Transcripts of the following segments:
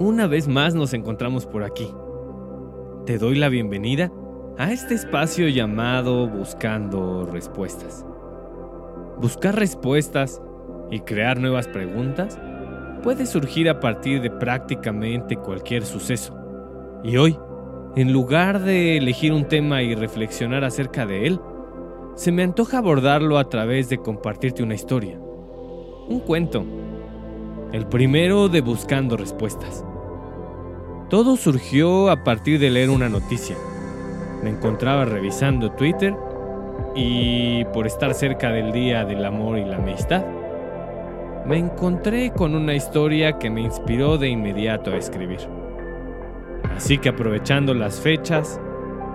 Una vez más nos encontramos por aquí. Te doy la bienvenida a este espacio llamado Buscando Respuestas. Buscar respuestas y crear nuevas preguntas puede surgir a partir de prácticamente cualquier suceso. Y hoy, en lugar de elegir un tema y reflexionar acerca de él, se me antoja abordarlo a través de compartirte una historia, un cuento, el primero de Buscando Respuestas. Todo surgió a partir de leer una noticia. Me encontraba revisando Twitter y por estar cerca del Día del Amor y la Amistad, me encontré con una historia que me inspiró de inmediato a escribir. Así que aprovechando las fechas,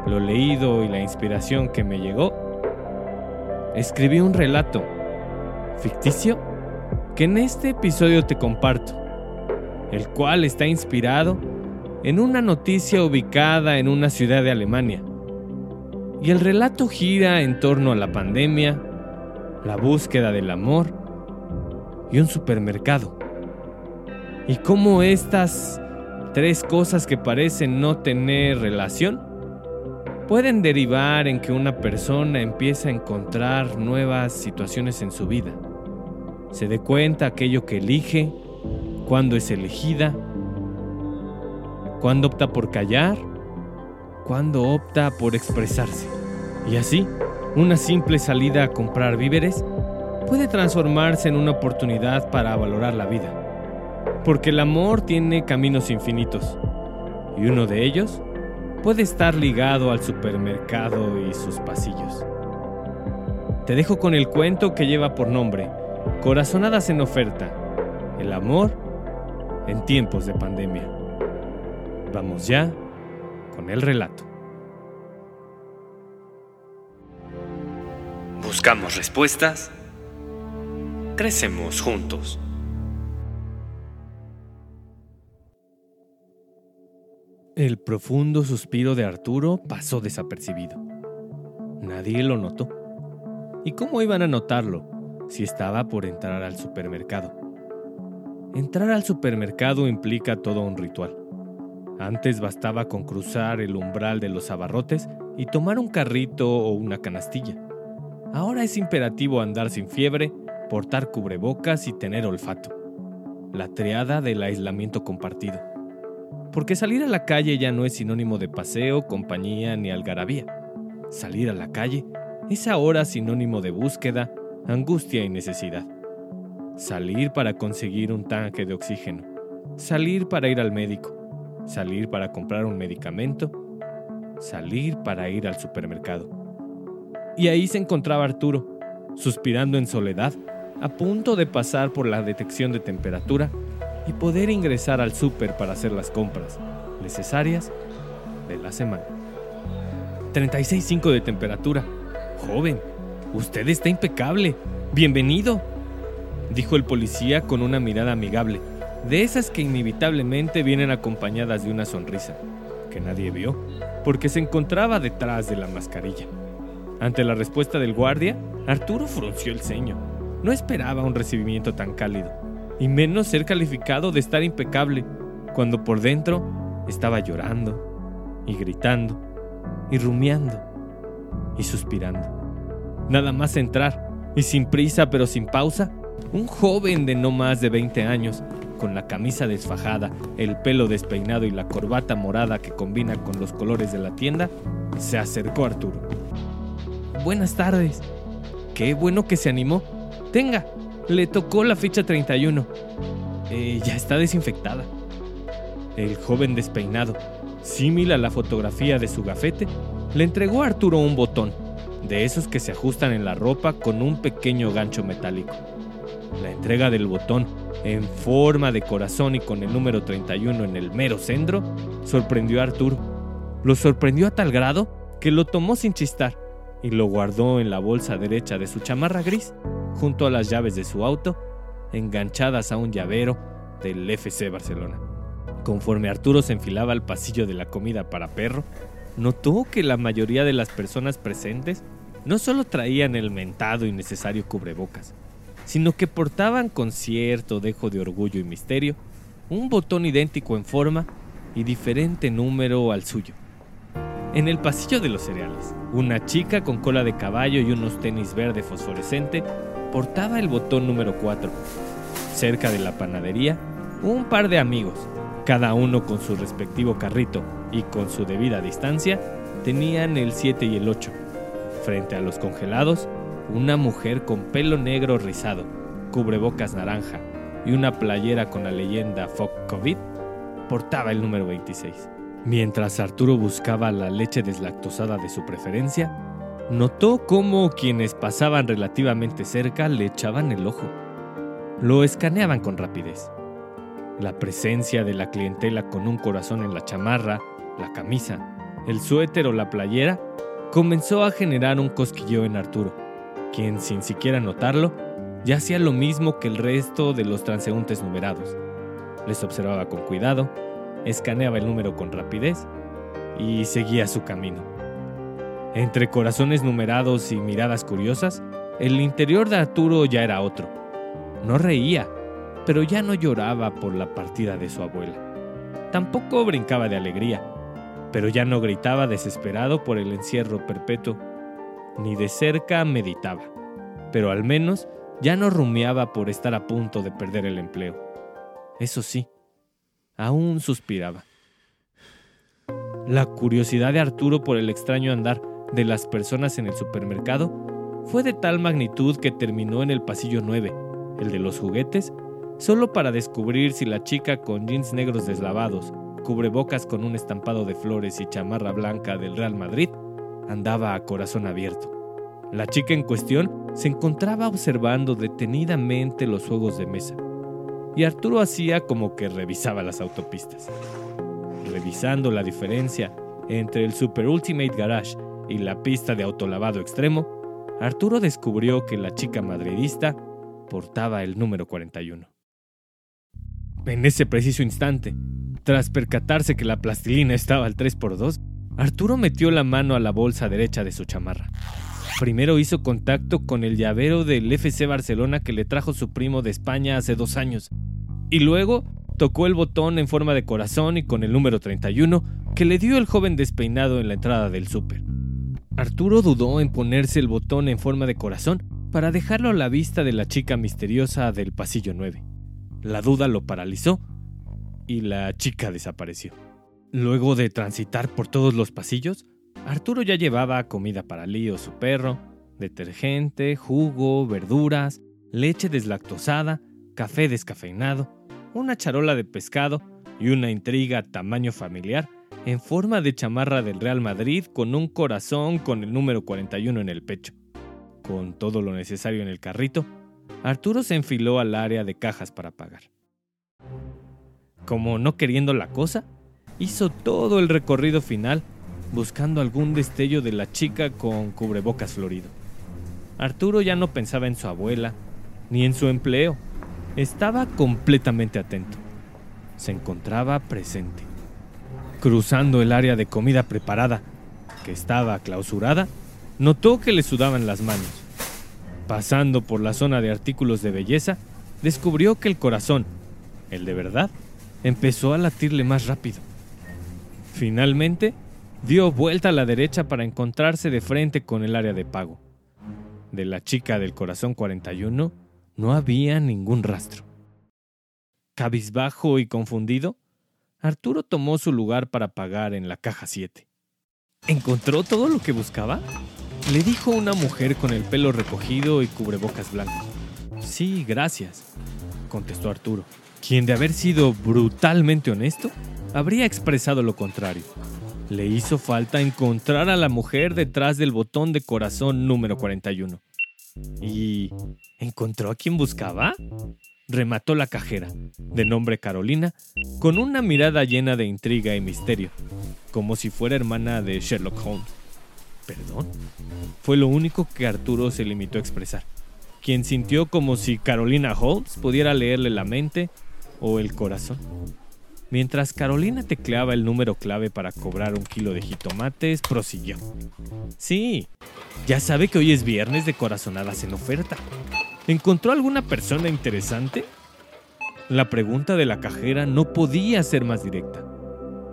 lo leído y la inspiración que me llegó, escribí un relato ficticio que en este episodio te comparto, el cual está inspirado en una noticia ubicada en una ciudad de Alemania. Y el relato gira en torno a la pandemia, la búsqueda del amor y un supermercado. Y cómo estas tres cosas que parecen no tener relación pueden derivar en que una persona empiece a encontrar nuevas situaciones en su vida. Se dé cuenta aquello que elige, cuándo es elegida cuando opta por callar, cuando opta por expresarse. Y así, una simple salida a comprar víveres puede transformarse en una oportunidad para valorar la vida. Porque el amor tiene caminos infinitos, y uno de ellos puede estar ligado al supermercado y sus pasillos. Te dejo con el cuento que lleva por nombre Corazonadas en oferta, el amor en tiempos de pandemia. Vamos ya con el relato. Buscamos respuestas. Crecemos juntos. El profundo suspiro de Arturo pasó desapercibido. Nadie lo notó. ¿Y cómo iban a notarlo si estaba por entrar al supermercado? Entrar al supermercado implica todo un ritual. Antes bastaba con cruzar el umbral de los abarrotes y tomar un carrito o una canastilla. Ahora es imperativo andar sin fiebre, portar cubrebocas y tener olfato. La triada del aislamiento compartido. Porque salir a la calle ya no es sinónimo de paseo, compañía ni algarabía. Salir a la calle es ahora sinónimo de búsqueda, angustia y necesidad. Salir para conseguir un tanque de oxígeno. Salir para ir al médico salir para comprar un medicamento, salir para ir al supermercado. Y ahí se encontraba Arturo, suspirando en soledad, a punto de pasar por la detección de temperatura y poder ingresar al súper para hacer las compras necesarias de la semana. 36.5 de temperatura. Joven, usted está impecable. Bienvenido, dijo el policía con una mirada amigable de esas que inevitablemente vienen acompañadas de una sonrisa, que nadie vio, porque se encontraba detrás de la mascarilla. Ante la respuesta del guardia, Arturo frunció el ceño. No esperaba un recibimiento tan cálido, y menos ser calificado de estar impecable, cuando por dentro estaba llorando, y gritando, y rumiando, y suspirando. Nada más entrar, y sin prisa pero sin pausa, un joven de no más de 20 años con la camisa desfajada, el pelo despeinado y la corbata morada que combina con los colores de la tienda, se acercó a Arturo. buenas tardes. Qué bueno que se animó. Tenga, le tocó la ficha 31. Eh, ya está desinfectada. El joven despeinado, símil a la fotografía de su gafete, le entregó a Arturo un botón, de esos que se ajustan en la ropa con un pequeño gancho metálico. La entrega del botón, en forma de corazón y con el número 31 en el mero centro, sorprendió a Arturo. Lo sorprendió a tal grado que lo tomó sin chistar y lo guardó en la bolsa derecha de su chamarra gris, junto a las llaves de su auto, enganchadas a un llavero del FC Barcelona. Conforme Arturo se enfilaba al pasillo de la comida para perro, notó que la mayoría de las personas presentes no solo traían el mentado y necesario cubrebocas, sino que portaban con cierto dejo de orgullo y misterio un botón idéntico en forma y diferente número al suyo. En el pasillo de los cereales, una chica con cola de caballo y unos tenis verde fosforescente portaba el botón número 4. Cerca de la panadería, un par de amigos, cada uno con su respectivo carrito y con su debida distancia, tenían el 7 y el 8. Frente a los congelados, una mujer con pelo negro rizado, cubrebocas naranja y una playera con la leyenda Fuck COVID portaba el número 26. Mientras Arturo buscaba la leche deslactosada de su preferencia, notó cómo quienes pasaban relativamente cerca le echaban el ojo. Lo escaneaban con rapidez. La presencia de la clientela con un corazón en la chamarra, la camisa, el suéter o la playera comenzó a generar un cosquilleo en Arturo, quien sin siquiera notarlo, ya hacía lo mismo que el resto de los transeúntes numerados. Les observaba con cuidado, escaneaba el número con rapidez y seguía su camino. Entre corazones numerados y miradas curiosas, el interior de Arturo ya era otro. No reía, pero ya no lloraba por la partida de su abuela. Tampoco brincaba de alegría, pero ya no gritaba desesperado por el encierro perpetuo, ni de cerca meditaba, pero al menos ya no rumiaba por estar a punto de perder el empleo. Eso sí, aún suspiraba. La curiosidad de Arturo por el extraño andar de las personas en el supermercado fue de tal magnitud que terminó en el pasillo 9, el de los juguetes, solo para descubrir si la chica con jeans negros deslavados, cubrebocas con un estampado de flores y chamarra blanca del Real Madrid andaba a corazón abierto. La chica en cuestión se encontraba observando detenidamente los juegos de mesa y Arturo hacía como que revisaba las autopistas. Revisando la diferencia entre el Super Ultimate Garage y la pista de autolavado extremo, Arturo descubrió que la chica madridista portaba el número 41. En ese preciso instante, tras percatarse que la plastilina estaba al 3x2, Arturo metió la mano a la bolsa derecha de su chamarra. Primero hizo contacto con el llavero del FC Barcelona que le trajo su primo de España hace dos años. Y luego tocó el botón en forma de corazón y con el número 31 que le dio el joven despeinado en la entrada del súper. Arturo dudó en ponerse el botón en forma de corazón para dejarlo a la vista de la chica misteriosa del pasillo 9. La duda lo paralizó y la chica desapareció. Luego de transitar por todos los pasillos, Arturo ya llevaba comida para Lío, su perro, detergente, jugo, verduras, leche deslactosada, café descafeinado, una charola de pescado y una intriga tamaño familiar en forma de chamarra del Real Madrid con un corazón con el número 41 en el pecho. Con todo lo necesario en el carrito, Arturo se enfiló al área de cajas para pagar. Como no queriendo la cosa, hizo todo el recorrido final buscando algún destello de la chica con cubrebocas florido. Arturo ya no pensaba en su abuela, ni en su empleo. Estaba completamente atento. Se encontraba presente. Cruzando el área de comida preparada, que estaba clausurada, notó que le sudaban las manos. Pasando por la zona de artículos de belleza, descubrió que el corazón, el de verdad, empezó a latirle más rápido. Finalmente, dio vuelta a la derecha para encontrarse de frente con el área de pago. De la chica del corazón 41 no había ningún rastro. Cabizbajo y confundido, Arturo tomó su lugar para pagar en la caja 7. ¿Encontró todo lo que buscaba? Le dijo una mujer con el pelo recogido y cubrebocas blanco. Sí, gracias, contestó Arturo, quien de haber sido brutalmente honesto, habría expresado lo contrario. Le hizo falta encontrar a la mujer detrás del botón de corazón número 41. ¿Y encontró a quien buscaba? Remató la cajera, de nombre Carolina, con una mirada llena de intriga y misterio, como si fuera hermana de Sherlock Holmes. ¿Perdón? Fue lo único que Arturo se limitó a expresar, quien sintió como si Carolina Holmes pudiera leerle la mente o el corazón. Mientras Carolina tecleaba el número clave para cobrar un kilo de jitomates, prosiguió. Sí, ya sabe que hoy es viernes de corazonadas en oferta. ¿Encontró alguna persona interesante? La pregunta de la cajera no podía ser más directa.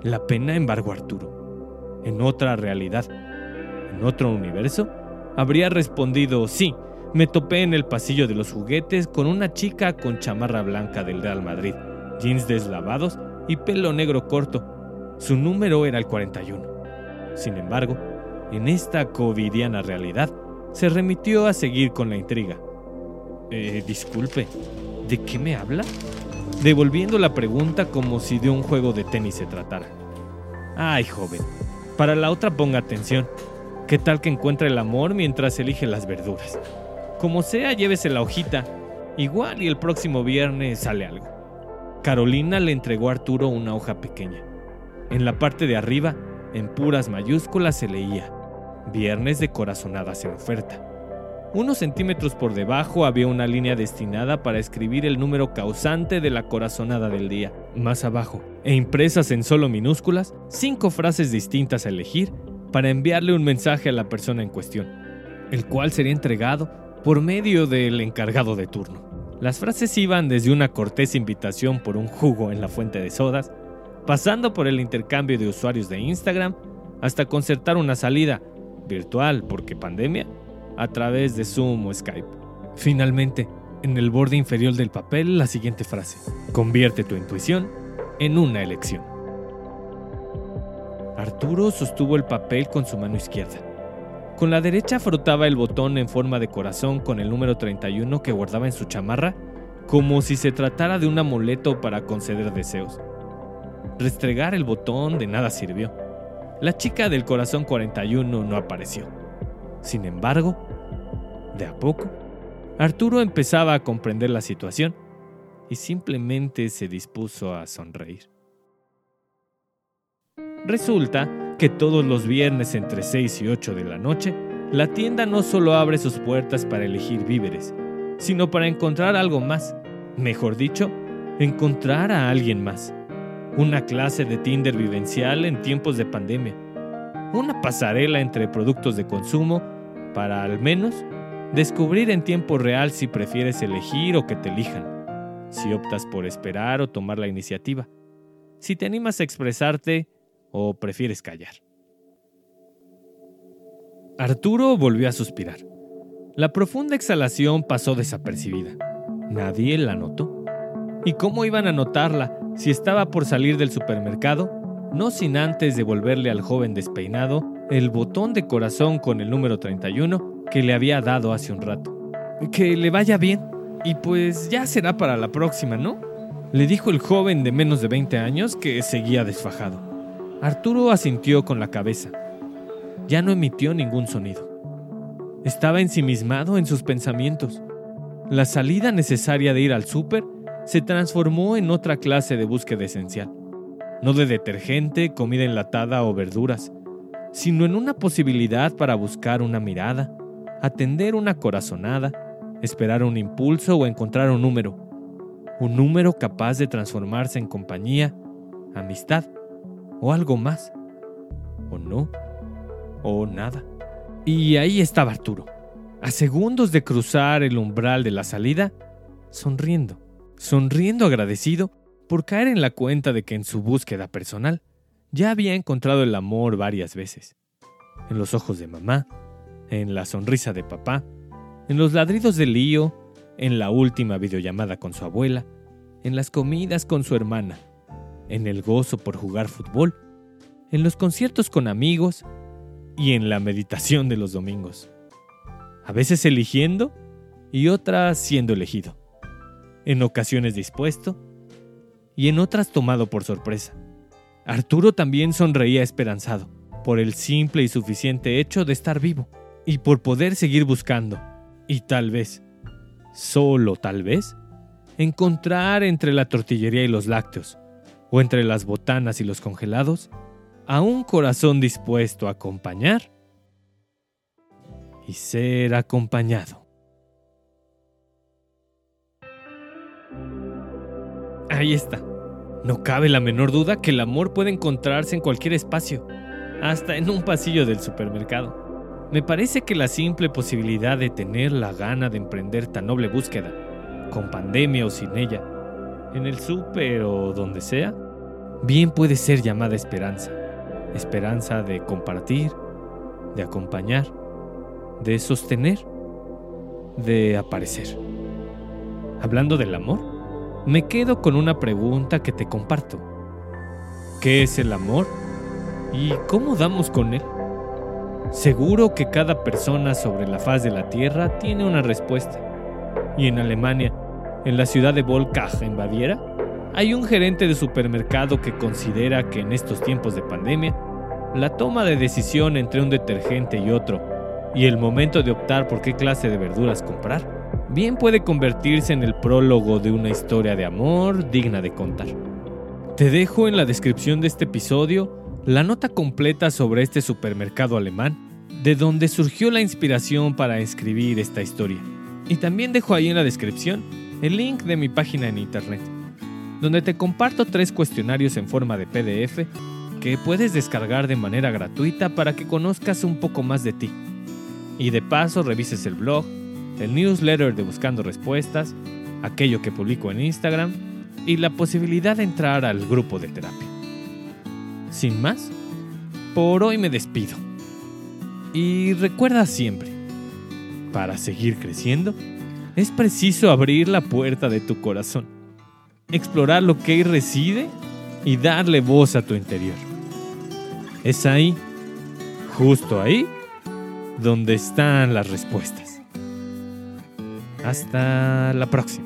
La pena embargó a Arturo. En otra realidad, en otro universo, habría respondido sí. Me topé en el pasillo de los juguetes con una chica con chamarra blanca del Real Madrid, jeans deslavados y pelo negro corto. Su número era el 41. Sin embargo, en esta covidiana realidad, se remitió a seguir con la intriga. Eh, disculpe, ¿de qué me habla? Devolviendo la pregunta como si de un juego de tenis se tratara. Ay, joven, para la otra ponga atención. ¿Qué tal que encuentre el amor mientras elige las verduras? Como sea, llévese la hojita. Igual y el próximo viernes sale algo. Carolina le entregó a Arturo una hoja pequeña. En la parte de arriba, en puras mayúsculas, se leía Viernes de corazonadas en oferta. Unos centímetros por debajo había una línea destinada para escribir el número causante de la corazonada del día. Más abajo, e impresas en solo minúsculas, cinco frases distintas a elegir para enviarle un mensaje a la persona en cuestión, el cual sería entregado por medio del encargado de turno. Las frases iban desde una cortés invitación por un jugo en la fuente de sodas, pasando por el intercambio de usuarios de Instagram, hasta concertar una salida, virtual porque pandemia, a través de Zoom o Skype. Finalmente, en el borde inferior del papel la siguiente frase, convierte tu intuición en una elección. Arturo sostuvo el papel con su mano izquierda. Con la derecha frotaba el botón en forma de corazón con el número 31 que guardaba en su chamarra, como si se tratara de un amuleto para conceder deseos. Restregar el botón de nada sirvió. La chica del corazón 41 no apareció. Sin embargo, de a poco, Arturo empezaba a comprender la situación y simplemente se dispuso a sonreír. Resulta que todos los viernes entre 6 y 8 de la noche, la tienda no solo abre sus puertas para elegir víveres, sino para encontrar algo más. Mejor dicho, encontrar a alguien más. Una clase de Tinder vivencial en tiempos de pandemia. Una pasarela entre productos de consumo para al menos descubrir en tiempo real si prefieres elegir o que te elijan. Si optas por esperar o tomar la iniciativa. Si te animas a expresarte o prefieres callar? Arturo volvió a suspirar. La profunda exhalación pasó desapercibida. Nadie la notó. ¿Y cómo iban a notarla si estaba por salir del supermercado? No sin antes devolverle al joven despeinado el botón de corazón con el número 31 que le había dado hace un rato. Que le vaya bien. Y pues ya será para la próxima, ¿no? Le dijo el joven de menos de 20 años que seguía desfajado. Arturo asintió con la cabeza. Ya no emitió ningún sonido. Estaba ensimismado en sus pensamientos. La salida necesaria de ir al súper se transformó en otra clase de búsqueda esencial. No de detergente, comida enlatada o verduras, sino en una posibilidad para buscar una mirada, atender una corazonada, esperar un impulso o encontrar un número. Un número capaz de transformarse en compañía, amistad o algo más. O no, o nada. Y ahí estaba Arturo, a segundos de cruzar el umbral de la salida, sonriendo, sonriendo agradecido por caer en la cuenta de que en su búsqueda personal ya había encontrado el amor varias veces. En los ojos de mamá, en la sonrisa de papá, en los ladridos de Lío, en la última videollamada con su abuela, en las comidas con su hermana, en el gozo por jugar fútbol, en los conciertos con amigos y en la meditación de los domingos. A veces eligiendo y otras siendo elegido. En ocasiones dispuesto y en otras tomado por sorpresa. Arturo también sonreía esperanzado por el simple y suficiente hecho de estar vivo y por poder seguir buscando y tal vez, solo tal vez, encontrar entre la tortillería y los lácteos, o entre las botanas y los congelados, a un corazón dispuesto a acompañar y ser acompañado. Ahí está. No cabe la menor duda que el amor puede encontrarse en cualquier espacio, hasta en un pasillo del supermercado. Me parece que la simple posibilidad de tener la gana de emprender tan noble búsqueda, con pandemia o sin ella, en el súper o donde sea, bien puede ser llamada esperanza. Esperanza de compartir, de acompañar, de sostener, de aparecer. Hablando del amor, me quedo con una pregunta que te comparto. ¿Qué es el amor? ¿Y cómo damos con él? Seguro que cada persona sobre la faz de la Tierra tiene una respuesta. Y en Alemania, en la ciudad de Volkach, en Baviera, hay un gerente de supermercado que considera que en estos tiempos de pandemia, la toma de decisión entre un detergente y otro, y el momento de optar por qué clase de verduras comprar, bien puede convertirse en el prólogo de una historia de amor digna de contar. Te dejo en la descripción de este episodio la nota completa sobre este supermercado alemán, de donde surgió la inspiración para escribir esta historia. Y también dejo ahí en la descripción el link de mi página en internet, donde te comparto tres cuestionarios en forma de PDF que puedes descargar de manera gratuita para que conozcas un poco más de ti. Y de paso revises el blog, el newsletter de Buscando Respuestas, aquello que publico en Instagram y la posibilidad de entrar al grupo de terapia. Sin más, por hoy me despido. Y recuerda siempre, para seguir creciendo, es preciso abrir la puerta de tu corazón, explorar lo que ahí reside y darle voz a tu interior. Es ahí, justo ahí, donde están las respuestas. Hasta la próxima.